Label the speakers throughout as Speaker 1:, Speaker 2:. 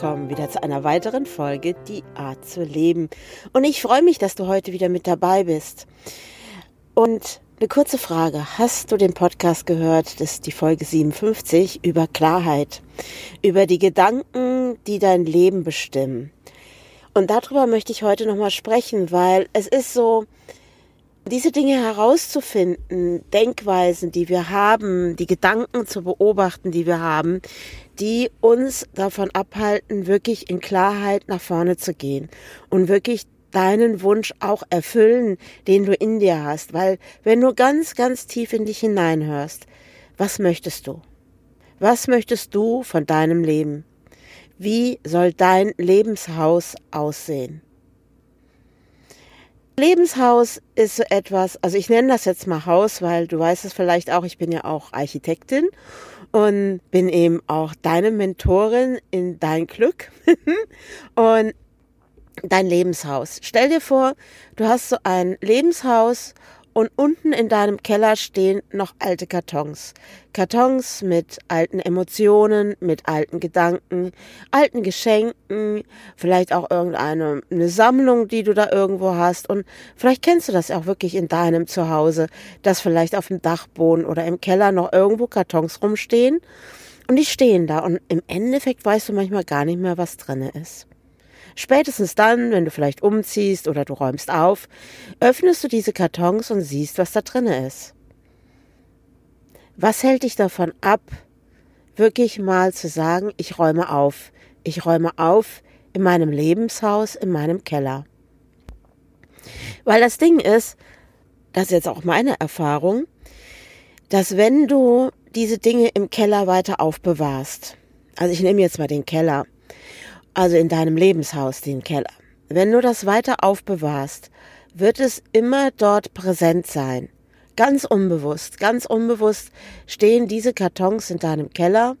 Speaker 1: Willkommen wieder zu einer weiteren Folge Die Art zu leben. Und ich freue mich, dass du heute wieder mit dabei bist. Und eine kurze Frage. Hast du den Podcast gehört? Das ist die Folge 57 über Klarheit, über die Gedanken, die dein Leben bestimmen. Und darüber möchte ich heute nochmal sprechen, weil es ist so, diese Dinge herauszufinden, Denkweisen, die wir haben, die Gedanken zu beobachten, die wir haben, die uns davon abhalten, wirklich in Klarheit nach vorne zu gehen und wirklich deinen Wunsch auch erfüllen, den du in dir hast. Weil wenn du ganz, ganz tief in dich hineinhörst, was möchtest du? Was möchtest du von deinem Leben? Wie soll dein Lebenshaus aussehen? Lebenshaus ist so etwas, also ich nenne das jetzt mal Haus, weil du weißt es vielleicht auch, ich bin ja auch Architektin und bin eben auch deine Mentorin in dein Glück und dein Lebenshaus. Stell dir vor, du hast so ein Lebenshaus und unten in deinem Keller stehen noch alte Kartons. Kartons mit alten Emotionen, mit alten Gedanken, alten Geschenken, vielleicht auch irgendeine eine Sammlung, die du da irgendwo hast. Und vielleicht kennst du das auch wirklich in deinem Zuhause, dass vielleicht auf dem Dachboden oder im Keller noch irgendwo Kartons rumstehen. Und die stehen da. Und im Endeffekt weißt du manchmal gar nicht mehr, was drinne ist. Spätestens dann, wenn du vielleicht umziehst oder du räumst auf, öffnest du diese Kartons und siehst, was da drinne ist. Was hält dich davon ab, wirklich mal zu sagen, ich räume auf. Ich räume auf in meinem Lebenshaus, in meinem Keller. Weil das Ding ist, das ist jetzt auch meine Erfahrung, dass wenn du diese Dinge im Keller weiter aufbewahrst, also ich nehme jetzt mal den Keller, also in deinem Lebenshaus, den Keller. Wenn du das weiter aufbewahrst, wird es immer dort präsent sein. Ganz unbewusst, ganz unbewusst stehen diese Kartons in deinem Keller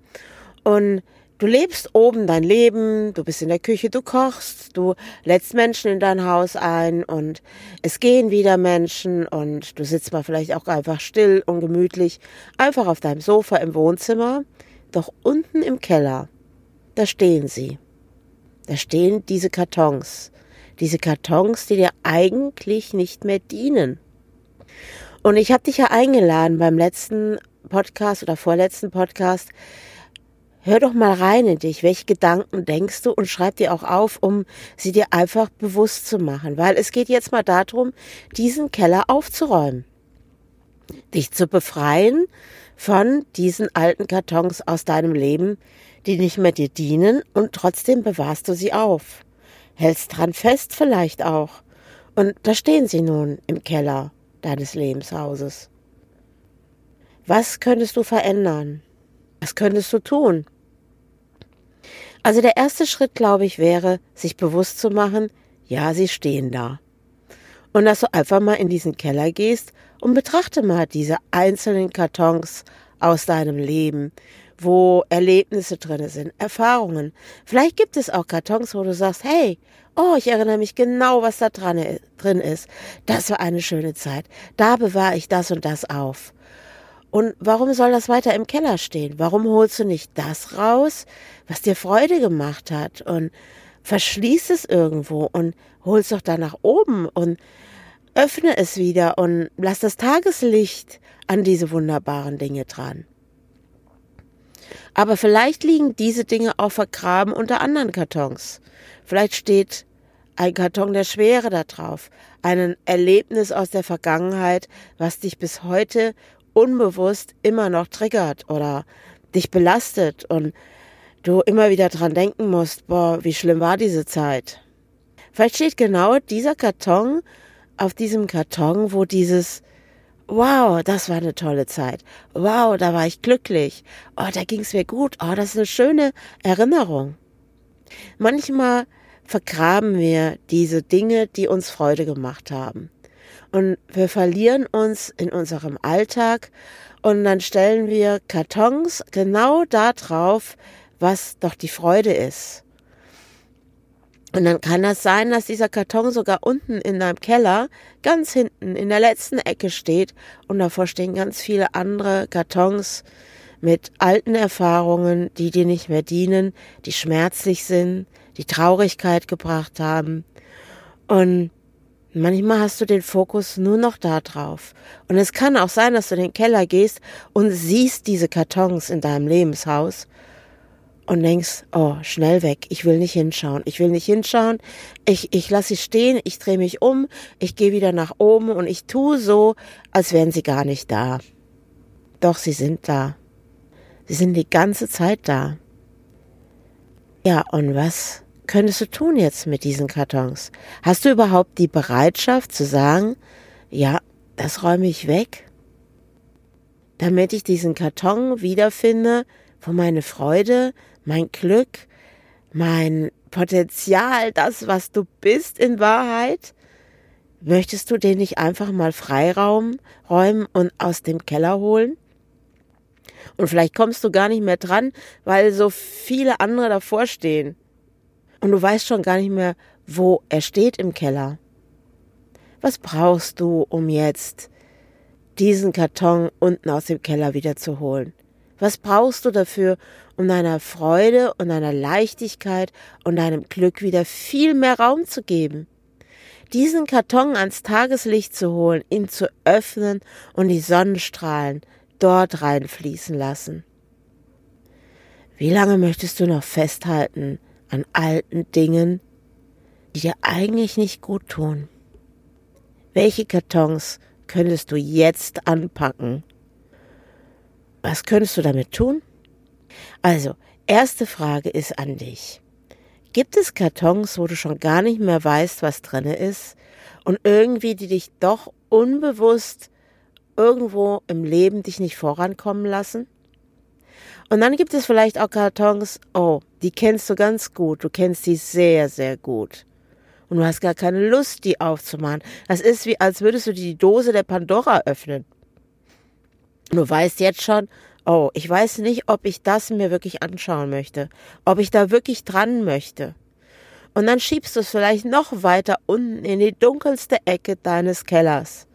Speaker 1: und du lebst oben dein Leben, du bist in der Küche, du kochst, du lädst Menschen in dein Haus ein und es gehen wieder Menschen und du sitzt mal vielleicht auch einfach still und gemütlich einfach auf deinem Sofa im Wohnzimmer. Doch unten im Keller, da stehen sie. Da stehen diese Kartons. Diese Kartons, die dir eigentlich nicht mehr dienen. Und ich habe dich ja eingeladen beim letzten Podcast oder vorletzten Podcast. Hör doch mal rein in dich. Welche Gedanken denkst du und schreib dir auch auf, um sie dir einfach bewusst zu machen. Weil es geht jetzt mal darum, diesen Keller aufzuräumen. Dich zu befreien von diesen alten Kartons aus deinem Leben, die nicht mehr dir dienen und trotzdem bewahrst du sie auf. Hältst dran fest vielleicht auch. Und da stehen sie nun im Keller deines Lebenshauses. Was könntest du verändern? Was könntest du tun? Also der erste Schritt, glaube ich, wäre, sich bewusst zu machen, ja, sie stehen da. Und dass du einfach mal in diesen Keller gehst und betrachte mal diese einzelnen Kartons aus deinem Leben wo Erlebnisse drin sind, Erfahrungen. Vielleicht gibt es auch Kartons, wo du sagst, hey, oh, ich erinnere mich genau, was da dran, drin ist. Das war eine schöne Zeit. Da bewahre ich das und das auf. Und warum soll das weiter im Keller stehen? Warum holst du nicht das raus, was dir Freude gemacht hat und verschließ es irgendwo und holst doch da nach oben und öffne es wieder und lass das Tageslicht an diese wunderbaren Dinge dran. Aber vielleicht liegen diese Dinge auch vergraben unter anderen Kartons. Vielleicht steht ein Karton der Schwere da drauf, ein Erlebnis aus der Vergangenheit, was dich bis heute unbewusst immer noch triggert oder dich belastet und du immer wieder dran denken musst, boah, wie schlimm war diese Zeit. Vielleicht steht genau dieser Karton auf diesem Karton, wo dieses wow, das war eine tolle Zeit. Wow, da war ich glücklich. Oh, da ging es mir gut. Oh, das ist eine schöne Erinnerung. Manchmal vergraben wir diese Dinge, die uns Freude gemacht haben. Und wir verlieren uns in unserem Alltag und dann stellen wir Kartons genau da drauf, was doch die Freude ist. Und dann kann das sein, dass dieser Karton sogar unten in deinem Keller, ganz hinten in der letzten Ecke steht und davor stehen ganz viele andere Kartons mit alten Erfahrungen, die dir nicht mehr dienen, die schmerzlich sind, die Traurigkeit gebracht haben. Und manchmal hast du den Fokus nur noch da drauf. Und es kann auch sein, dass du in den Keller gehst und siehst diese Kartons in deinem Lebenshaus und denkst, oh, schnell weg, ich will nicht hinschauen, ich will nicht hinschauen, ich, ich lasse sie stehen, ich drehe mich um, ich gehe wieder nach oben und ich tue so, als wären sie gar nicht da. Doch sie sind da. Sie sind die ganze Zeit da. Ja, und was könntest du tun jetzt mit diesen Kartons? Hast du überhaupt die Bereitschaft zu sagen, ja, das räume ich weg, damit ich diesen Karton wiederfinde, wo meine Freude, mein Glück, mein Potenzial, das, was du bist in Wahrheit? Möchtest du den nicht einfach mal Freiraum räumen und aus dem Keller holen? Und vielleicht kommst du gar nicht mehr dran, weil so viele andere davor stehen. Und du weißt schon gar nicht mehr, wo er steht im Keller. Was brauchst du, um jetzt diesen Karton unten aus dem Keller wieder zu holen? Was brauchst du dafür, um deiner Freude und deiner Leichtigkeit und deinem Glück wieder viel mehr Raum zu geben? Diesen Karton ans Tageslicht zu holen, ihn zu öffnen und die Sonnenstrahlen dort reinfließen lassen. Wie lange möchtest du noch festhalten an alten Dingen, die dir eigentlich nicht gut tun? Welche Kartons könntest du jetzt anpacken was könntest du damit tun? Also, erste Frage ist an dich. Gibt es Kartons, wo du schon gar nicht mehr weißt, was drinne ist und irgendwie die dich doch unbewusst irgendwo im Leben dich nicht vorankommen lassen? Und dann gibt es vielleicht auch Kartons, oh, die kennst du ganz gut, du kennst die sehr, sehr gut. Und du hast gar keine Lust, die aufzumachen. Das ist wie, als würdest du die Dose der Pandora öffnen. Du weißt jetzt schon, oh, ich weiß nicht, ob ich das mir wirklich anschauen möchte, ob ich da wirklich dran möchte. Und dann schiebst du es vielleicht noch weiter unten in die dunkelste Ecke deines Kellers.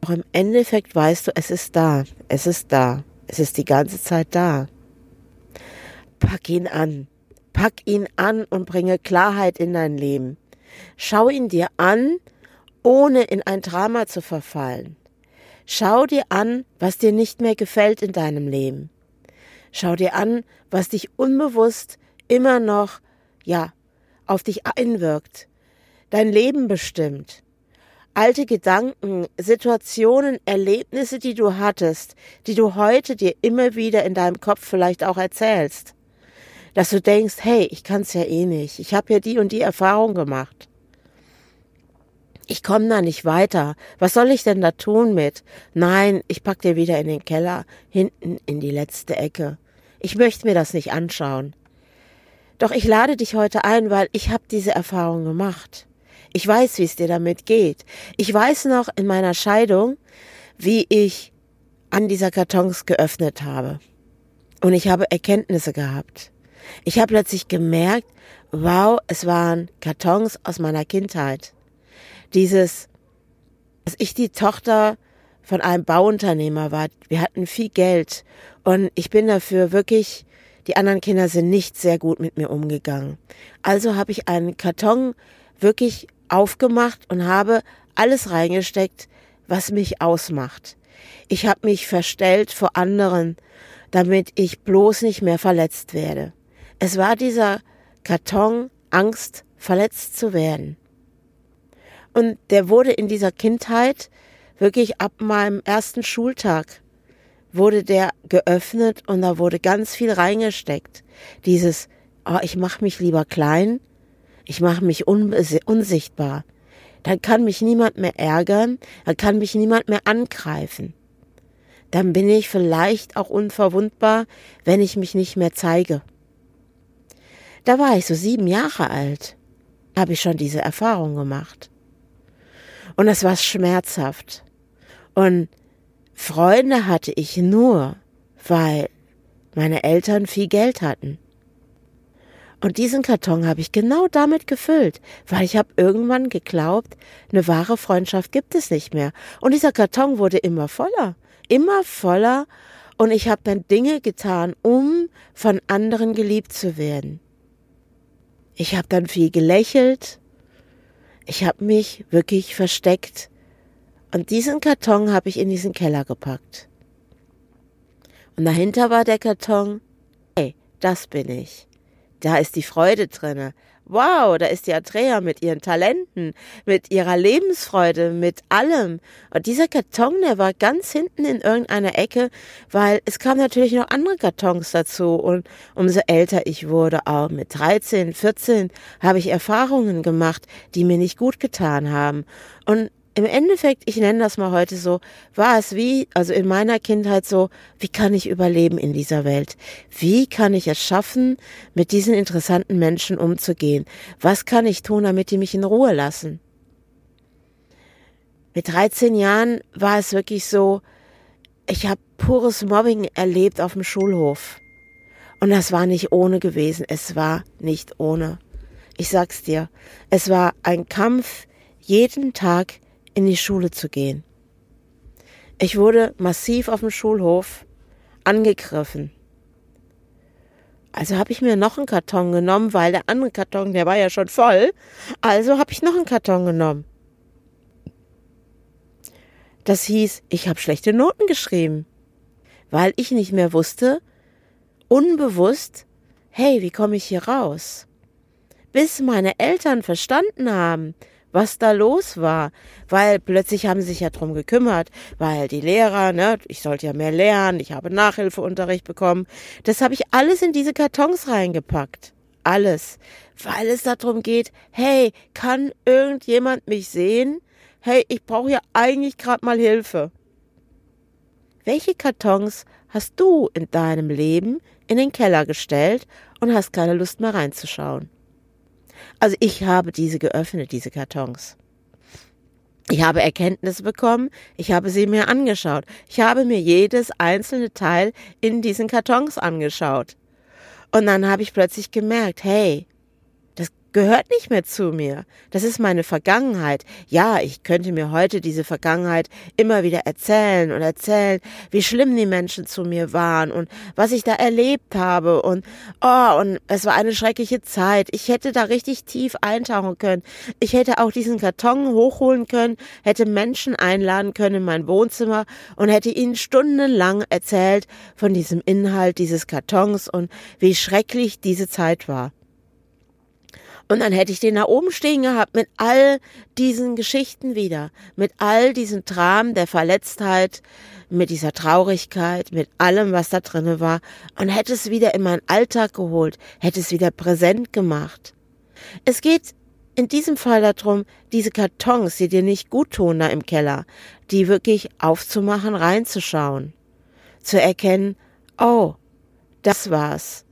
Speaker 1: Doch im Endeffekt weißt du, es ist da, es ist da, es ist die ganze Zeit da. Pack ihn an, pack ihn an und bringe Klarheit in dein Leben. Schau ihn dir an, ohne in ein Drama zu verfallen. Schau dir an, was dir nicht mehr gefällt in deinem Leben. Schau dir an, was dich unbewusst immer noch, ja, auf dich einwirkt, dein Leben bestimmt. Alte Gedanken, Situationen, Erlebnisse, die du hattest, die du heute dir immer wieder in deinem Kopf vielleicht auch erzählst. Dass du denkst, hey, ich kann's ja eh nicht, ich habe ja die und die Erfahrung gemacht ich komme da nicht weiter. Was soll ich denn da tun mit? Nein, ich pack dir wieder in den Keller, hinten in die letzte Ecke. Ich möchte mir das nicht anschauen. Doch ich lade dich heute ein, weil ich habe diese Erfahrung gemacht. Ich weiß, wie es dir damit geht. Ich weiß noch in meiner Scheidung, wie ich an dieser Kartons geöffnet habe. Und ich habe Erkenntnisse gehabt. Ich habe plötzlich gemerkt, wow, es waren Kartons aus meiner Kindheit dieses, dass ich die Tochter von einem Bauunternehmer war. Wir hatten viel Geld und ich bin dafür wirklich, die anderen Kinder sind nicht sehr gut mit mir umgegangen. Also habe ich einen Karton wirklich aufgemacht und habe alles reingesteckt, was mich ausmacht. Ich habe mich verstellt vor anderen, damit ich bloß nicht mehr verletzt werde. Es war dieser Karton Angst, verletzt zu werden. Und der wurde in dieser Kindheit wirklich ab meinem ersten Schultag wurde der geöffnet und da wurde ganz viel reingesteckt. Dieses, oh, ich mache mich lieber klein, ich mache mich unsichtbar. Dann kann mich niemand mehr ärgern, dann kann mich niemand mehr angreifen. Dann bin ich vielleicht auch unverwundbar, wenn ich mich nicht mehr zeige. Da war ich so sieben Jahre alt. Habe ich schon diese Erfahrung gemacht. Und das war schmerzhaft. Und Freunde hatte ich nur, weil meine Eltern viel Geld hatten. Und diesen Karton habe ich genau damit gefüllt, weil ich habe irgendwann geglaubt, eine wahre Freundschaft gibt es nicht mehr. Und dieser Karton wurde immer voller, immer voller. Und ich habe dann Dinge getan, um von anderen geliebt zu werden. Ich habe dann viel gelächelt. Ich habe mich wirklich versteckt. Und diesen Karton habe ich in diesen Keller gepackt. Und dahinter war der Karton, hey, das bin ich. Da ist die Freude drinne. Wow, da ist die Andrea mit ihren Talenten, mit ihrer Lebensfreude, mit allem. Und dieser Karton, der war ganz hinten in irgendeiner Ecke, weil es kamen natürlich noch andere Kartons dazu. Und umso älter ich wurde, auch mit 13, 14, habe ich Erfahrungen gemacht, die mir nicht gut getan haben. Und im Endeffekt, ich nenne das mal heute so, war es wie, also in meiner Kindheit so, wie kann ich überleben in dieser Welt? Wie kann ich es schaffen, mit diesen interessanten Menschen umzugehen? Was kann ich tun, damit die mich in Ruhe lassen? Mit 13 Jahren war es wirklich so, ich habe pures Mobbing erlebt auf dem Schulhof. Und das war nicht ohne gewesen. Es war nicht ohne. Ich sag's dir. Es war ein Kampf jeden Tag in die Schule zu gehen. Ich wurde massiv auf dem Schulhof angegriffen. Also habe ich mir noch einen Karton genommen, weil der andere Karton, der war ja schon voll. Also habe ich noch einen Karton genommen. Das hieß, ich habe schlechte Noten geschrieben, weil ich nicht mehr wusste, unbewusst, hey, wie komme ich hier raus? Bis meine Eltern verstanden haben, was da los war, weil plötzlich haben sie sich ja drum gekümmert, weil die Lehrer, ne, ich sollte ja mehr lernen, ich habe Nachhilfeunterricht bekommen, das habe ich alles in diese Kartons reingepackt. Alles, weil es darum geht, hey, kann irgendjemand mich sehen? Hey, ich brauche ja eigentlich gerade mal Hilfe. Welche Kartons hast du in deinem Leben in den Keller gestellt und hast keine Lust mehr reinzuschauen? Also ich habe diese geöffnet, diese Kartons. Ich habe Erkenntnisse bekommen, ich habe sie mir angeschaut. Ich habe mir jedes einzelne Teil in diesen Kartons angeschaut. Und dann habe ich plötzlich gemerkt, hey, gehört nicht mehr zu mir. Das ist meine Vergangenheit. Ja, ich könnte mir heute diese Vergangenheit immer wieder erzählen und erzählen, wie schlimm die Menschen zu mir waren und was ich da erlebt habe und oh, und es war eine schreckliche Zeit. Ich hätte da richtig tief eintauchen können. Ich hätte auch diesen Karton hochholen können, hätte Menschen einladen können in mein Wohnzimmer und hätte ihnen stundenlang erzählt von diesem Inhalt dieses Kartons und wie schrecklich diese Zeit war. Und dann hätte ich den da oben stehen gehabt mit all diesen Geschichten wieder, mit all diesen Dramen der Verletztheit, mit dieser Traurigkeit, mit allem, was da drinne war. Und hätte es wieder in meinen Alltag geholt, hätte es wieder präsent gemacht. Es geht in diesem Fall darum, diese Kartons, die dir nicht gut tun da im Keller, die wirklich aufzumachen, reinzuschauen, zu erkennen, oh, das war's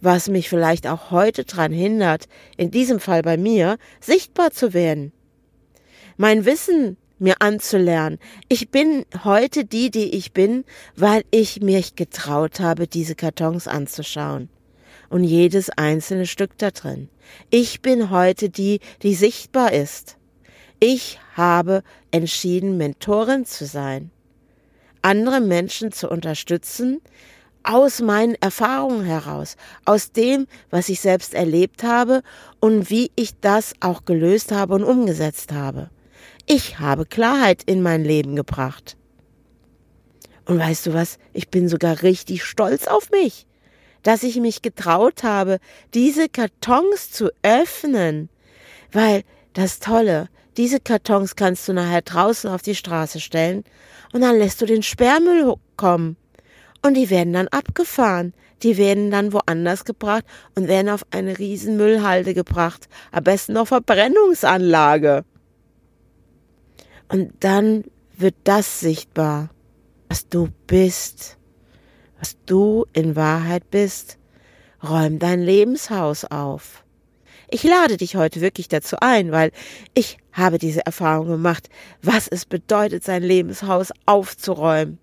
Speaker 1: was mich vielleicht auch heute dran hindert, in diesem Fall bei mir, sichtbar zu werden. Mein Wissen mir anzulernen. Ich bin heute die, die ich bin, weil ich mich getraut habe, diese Kartons anzuschauen. Und jedes einzelne Stück da drin. Ich bin heute die, die sichtbar ist. Ich habe entschieden, Mentorin zu sein. Andere Menschen zu unterstützen, aus meinen Erfahrungen heraus, aus dem, was ich selbst erlebt habe und wie ich das auch gelöst habe und umgesetzt habe. Ich habe Klarheit in mein Leben gebracht. Und weißt du was, ich bin sogar richtig stolz auf mich, dass ich mich getraut habe, diese Kartons zu öffnen, weil das Tolle, diese Kartons kannst du nachher draußen auf die Straße stellen und dann lässt du den Sperrmüll kommen. Und die werden dann abgefahren. Die werden dann woanders gebracht und werden auf eine riesen Müllhalde gebracht. Am besten noch Verbrennungsanlage. Und dann wird das sichtbar, was du bist, was du in Wahrheit bist. räum dein Lebenshaus auf. Ich lade dich heute wirklich dazu ein, weil ich habe diese Erfahrung gemacht, was es bedeutet, sein Lebenshaus aufzuräumen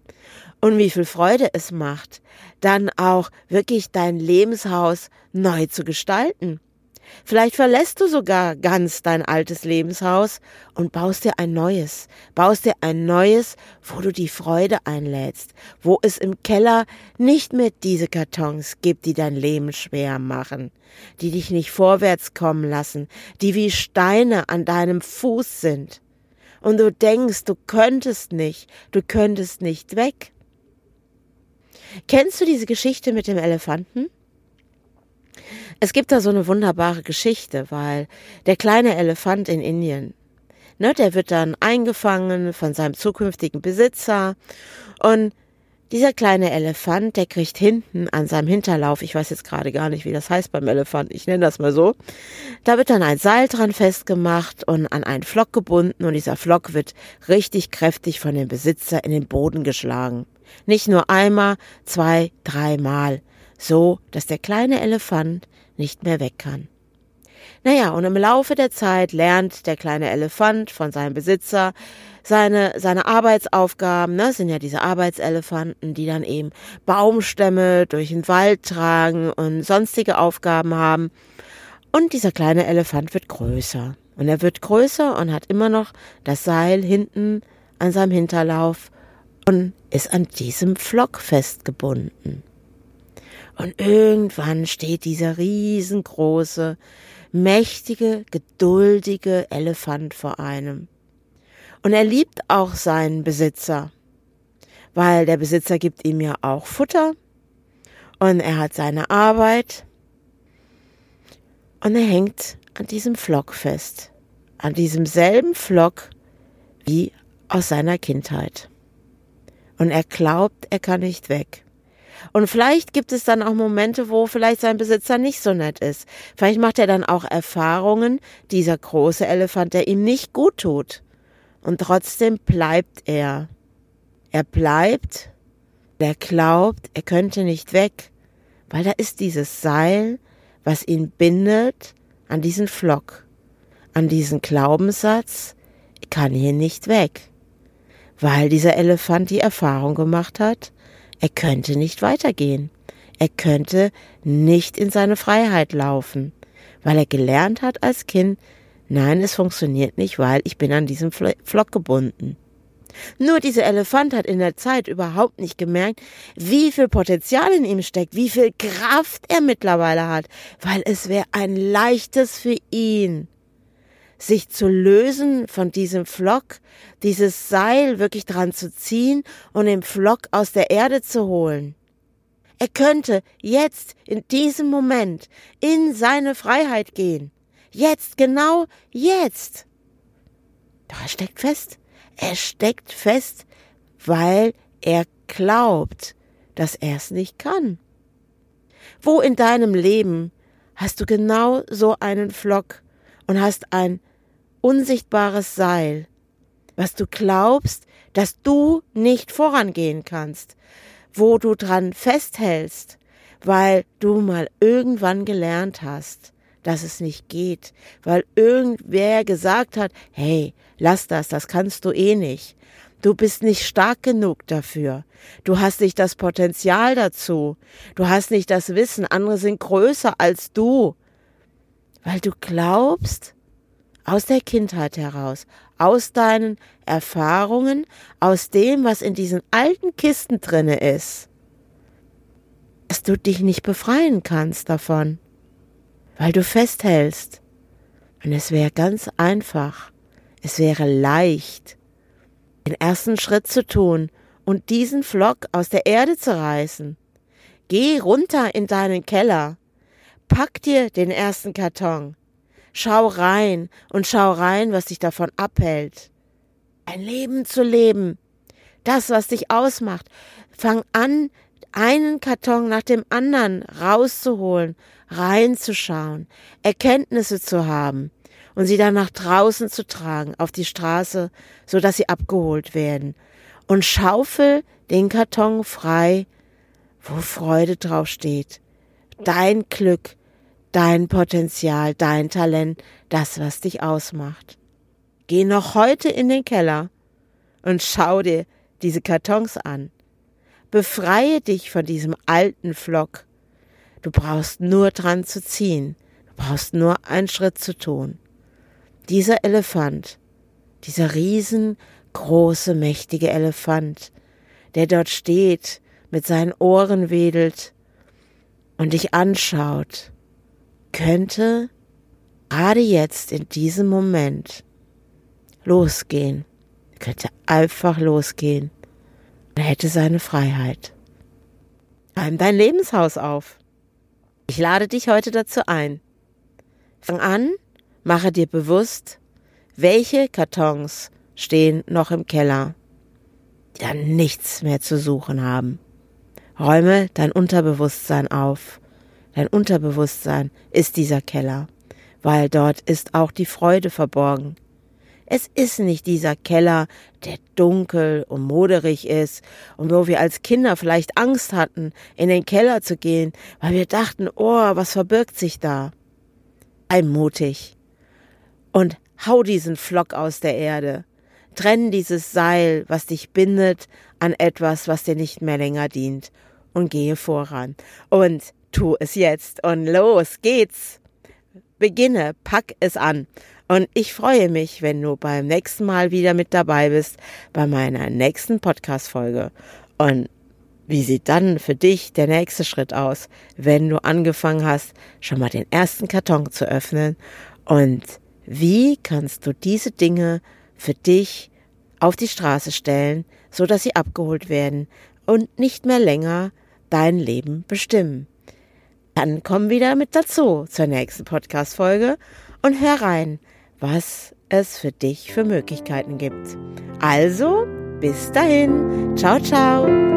Speaker 1: und wie viel Freude es macht, dann auch wirklich dein Lebenshaus neu zu gestalten. Vielleicht verlässt du sogar ganz dein altes Lebenshaus und baust dir ein neues, baust dir ein neues, wo du die Freude einlädst, wo es im Keller nicht mehr diese Kartons gibt, die dein Leben schwer machen, die dich nicht vorwärts kommen lassen, die wie Steine an deinem Fuß sind. Und du denkst, du könntest nicht, du könntest nicht weg. Kennst du diese Geschichte mit dem Elefanten? Es gibt da so eine wunderbare Geschichte, weil der kleine Elefant in Indien, ne, der wird dann eingefangen von seinem zukünftigen Besitzer und dieser kleine Elefant, der kriegt hinten an seinem Hinterlauf, ich weiß jetzt gerade gar nicht, wie das heißt beim Elefant, ich nenne das mal so, da wird dann ein Seil dran festgemacht und an einen Flock gebunden und dieser Flock wird richtig kräftig von dem Besitzer in den Boden geschlagen. Nicht nur einmal, zwei, dreimal, so dass der kleine Elefant nicht mehr weg kann. Naja, und im Laufe der Zeit lernt der kleine Elefant von seinem Besitzer seine, seine Arbeitsaufgaben, ne, sind ja diese Arbeitselefanten, die dann eben Baumstämme durch den Wald tragen und sonstige Aufgaben haben. Und dieser kleine Elefant wird größer. Und er wird größer und hat immer noch das Seil hinten an seinem Hinterlauf und ist an diesem Flock festgebunden. Und irgendwann steht dieser riesengroße, mächtige, geduldige Elefant vor einem. Und er liebt auch seinen Besitzer, weil der Besitzer gibt ihm ja auch Futter und er hat seine Arbeit und er hängt an diesem Flock fest, an diesem selben Flock wie aus seiner Kindheit. Und er glaubt, er kann nicht weg. Und vielleicht gibt es dann auch Momente, wo vielleicht sein Besitzer nicht so nett ist. Vielleicht macht er dann auch Erfahrungen, dieser große Elefant, der ihm nicht gut tut. Und trotzdem bleibt er. Er bleibt, er glaubt, er könnte nicht weg, weil da ist dieses Seil, was ihn bindet an diesen Flock, an diesen Glaubenssatz, ich kann hier nicht weg, weil dieser Elefant die Erfahrung gemacht hat, er könnte nicht weitergehen. Er könnte nicht in seine Freiheit laufen, weil er gelernt hat als Kind, nein, es funktioniert nicht, weil ich bin an diesem Flock gebunden. Nur dieser Elefant hat in der Zeit überhaupt nicht gemerkt, wie viel Potenzial in ihm steckt, wie viel Kraft er mittlerweile hat, weil es wäre ein leichtes für ihn, sich zu lösen von diesem Flock, dieses Seil wirklich dran zu ziehen und den Flock aus der Erde zu holen. Er könnte jetzt in diesem Moment in seine Freiheit gehen. Jetzt, genau jetzt. Doch er steckt fest. Er steckt fest, weil er glaubt, dass er es nicht kann. Wo in deinem Leben hast du genau so einen Flock und hast ein unsichtbares Seil, was du glaubst, dass du nicht vorangehen kannst, wo du dran festhältst, weil du mal irgendwann gelernt hast, dass es nicht geht, weil irgendwer gesagt hat, hey, lass das, das kannst du eh nicht. Du bist nicht stark genug dafür. Du hast nicht das Potenzial dazu. Du hast nicht das Wissen. Andere sind größer als du. Weil du glaubst, aus der Kindheit heraus, aus deinen Erfahrungen, aus dem, was in diesen alten Kisten drinne ist, dass du dich nicht befreien kannst davon, weil du festhältst. Und es wäre ganz einfach, es wäre leicht, den ersten Schritt zu tun und diesen Flock aus der Erde zu reißen. Geh runter in deinen Keller, pack dir den ersten Karton, Schau rein und schau rein, was dich davon abhält. Ein Leben zu leben. Das, was dich ausmacht. Fang an, einen Karton nach dem anderen rauszuholen, reinzuschauen, Erkenntnisse zu haben und sie dann nach draußen zu tragen, auf die Straße, so dass sie abgeholt werden. Und schaufel den Karton frei, wo Freude drauf steht. Dein Glück, dein Potenzial, dein Talent, das, was dich ausmacht. Geh noch heute in den Keller und schau dir diese Kartons an. Befreie dich von diesem alten Flock. Du brauchst nur dran zu ziehen. Du brauchst nur einen Schritt zu tun. Dieser Elefant, dieser riesengroße, mächtige Elefant, der dort steht, mit seinen Ohren wedelt und dich anschaut, könnte gerade jetzt in diesem Moment losgehen, könnte einfach losgehen. Er hätte seine Freiheit. Räum dein Lebenshaus auf. Ich lade dich heute dazu ein. Fang an, mache dir bewusst, welche Kartons stehen noch im Keller, die dann nichts mehr zu suchen haben. Räume dein Unterbewusstsein auf. Dein Unterbewusstsein ist dieser Keller, weil dort ist auch die Freude verborgen. Es ist nicht dieser Keller, der dunkel und moderig ist und wo wir als Kinder vielleicht Angst hatten, in den Keller zu gehen, weil wir dachten, oh, was verbirgt sich da? Sei mutig und hau diesen Flock aus der Erde. Trenn dieses Seil, was dich bindet, an etwas, was dir nicht mehr länger dient und gehe voran. Und tu es jetzt und los geht's. Beginne, pack es an. Und ich freue mich, wenn du beim nächsten Mal wieder mit dabei bist bei meiner nächsten Podcast-Folge. Und wie sieht dann für dich der nächste Schritt aus, wenn du angefangen hast, schon mal den ersten Karton zu öffnen? Und wie kannst du diese Dinge für dich auf die Straße stellen, so dass sie abgeholt werden und nicht mehr länger dein Leben bestimmen? Dann komm wieder mit dazu zur nächsten Podcast-Folge und hör rein, was es für dich für Möglichkeiten gibt. Also, bis dahin. Ciao, ciao.